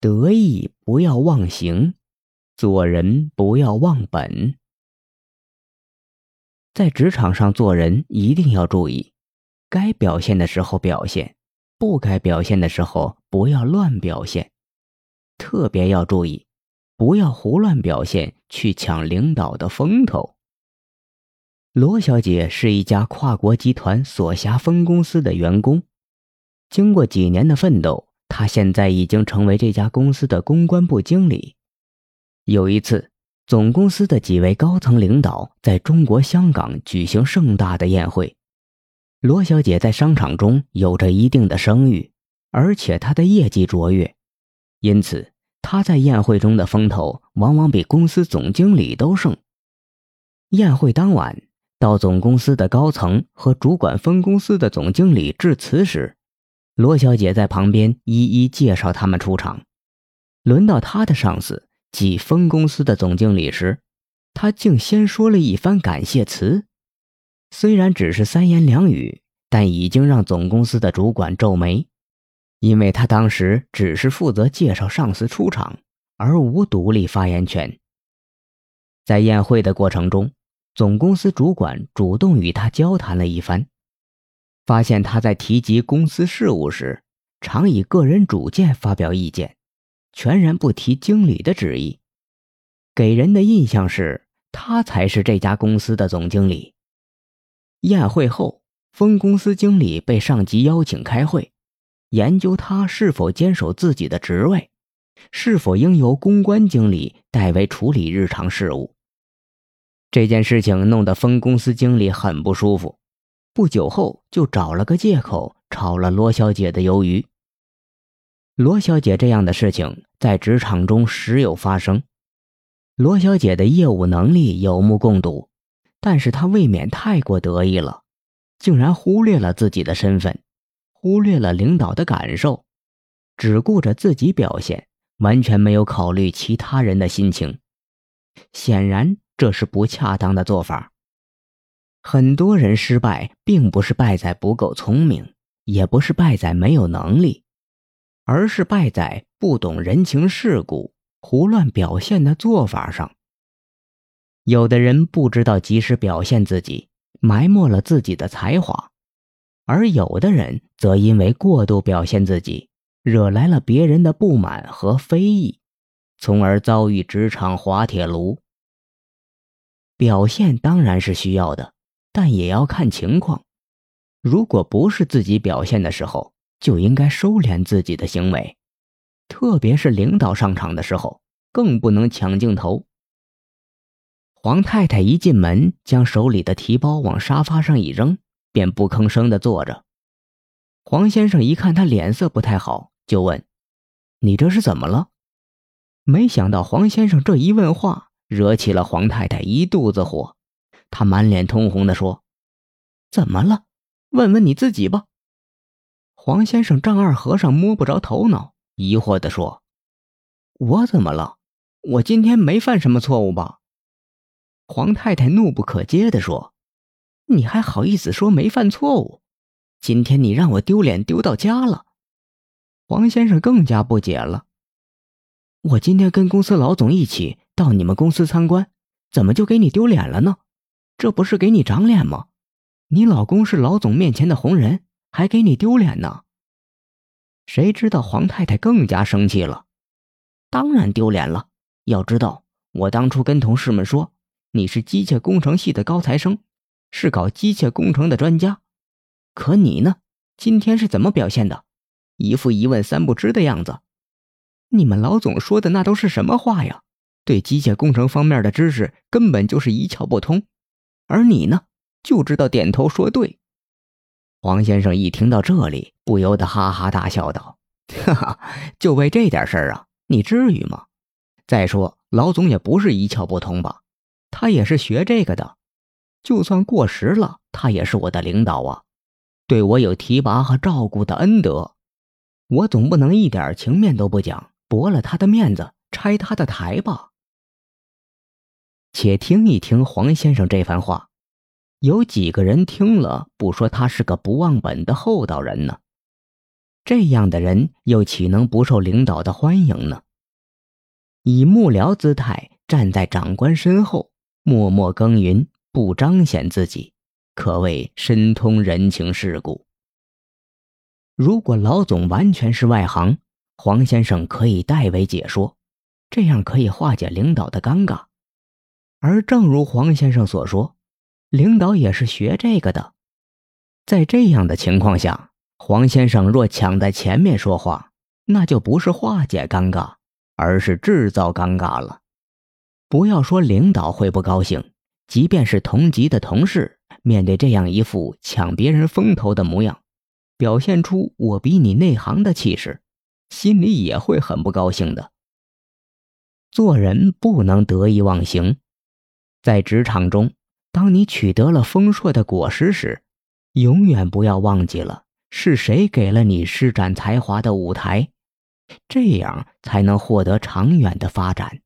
得意不要忘形，做人不要忘本。在职场上做人一定要注意，该表现的时候表现，不该表现的时候不要乱表现。特别要注意，不要胡乱表现去抢领导的风头。罗小姐是一家跨国集团所辖分公司的员工，经过几年的奋斗。他现在已经成为这家公司的公关部经理。有一次，总公司的几位高层领导在中国香港举行盛大的宴会。罗小姐在商场中有着一定的声誉，而且她的业绩卓越，因此她在宴会中的风头往往比公司总经理都盛。宴会当晚，到总公司的高层和主管分公司的总经理致辞时。罗小姐在旁边一一介绍他们出场。轮到她的上司，即分公司的总经理时，她竟先说了一番感谢词。虽然只是三言两语，但已经让总公司的主管皱眉，因为他当时只是负责介绍上司出场，而无独立发言权。在宴会的过程中，总公司主管主动与他交谈了一番。发现他在提及公司事务时，常以个人主见发表意见，全然不提经理的旨意，给人的印象是他才是这家公司的总经理。宴会后，分公司经理被上级邀请开会，研究他是否坚守自己的职位，是否应由公关经理代为处理日常事务。这件事情弄得分公司经理很不舒服。不久后，就找了个借口炒了罗小姐的鱿鱼。罗小姐这样的事情在职场中时有发生。罗小姐的业务能力有目共睹，但是她未免太过得意了，竟然忽略了自己的身份，忽略了领导的感受，只顾着自己表现，完全没有考虑其他人的心情。显然，这是不恰当的做法。很多人失败，并不是败在不够聪明，也不是败在没有能力，而是败在不懂人情世故、胡乱表现的做法上。有的人不知道及时表现自己，埋没了自己的才华；而有的人则因为过度表现自己，惹来了别人的不满和非议，从而遭遇职场滑铁卢。表现当然是需要的。但也要看情况，如果不是自己表现的时候，就应该收敛自己的行为，特别是领导上场的时候，更不能抢镜头。黄太太一进门，将手里的提包往沙发上一扔，便不吭声的坐着。黄先生一看他脸色不太好，就问：“你这是怎么了？”没想到黄先生这一问话，惹起了黄太太一肚子火。他满脸通红的说：“怎么了？问问你自己吧。”黄先生丈二和尚摸不着头脑，疑惑的说：“我怎么了？我今天没犯什么错误吧？”黄太太怒不可遏的说：“你还好意思说没犯错误？今天你让我丢脸丢到家了。”黄先生更加不解了：“我今天跟公司老总一起到你们公司参观，怎么就给你丢脸了呢？”这不是给你长脸吗？你老公是老总面前的红人，还给你丢脸呢。谁知道黄太太更加生气了，当然丢脸了。要知道，我当初跟同事们说你是机械工程系的高材生，是搞机械工程的专家，可你呢？今天是怎么表现的？一副一问三不知的样子。你们老总说的那都是什么话呀？对机械工程方面的知识根本就是一窍不通。而你呢，就知道点头说对。黄先生一听到这里，不由得哈哈大笑道：“哈哈，就为这点事儿啊，你至于吗？再说老总也不是一窍不通吧，他也是学这个的。就算过时了，他也是我的领导啊，对我有提拔和照顾的恩德，我总不能一点情面都不讲，驳了他的面子，拆他的台吧。”且听一听黄先生这番话，有几个人听了不说他是个不忘本的厚道人呢？这样的人又岂能不受领导的欢迎呢？以幕僚姿态站在长官身后，默默耕耘，不彰显自己，可谓深通人情世故。如果老总完全是外行，黄先生可以代为解说，这样可以化解领导的尴尬。而正如黄先生所说，领导也是学这个的。在这样的情况下，黄先生若抢在前面说话，那就不是化解尴尬。而是制造尴尬了。不要说领导会不高兴，即便是同级的同事，面对这样一副抢别人风头的模样，表现出我比你内行的气势，心里也会很不高兴的。做人不能得意忘形，在职场中，当你取得了丰硕的果实时，永远不要忘记了是谁给了你施展才华的舞台。这样才能获得长远的发展。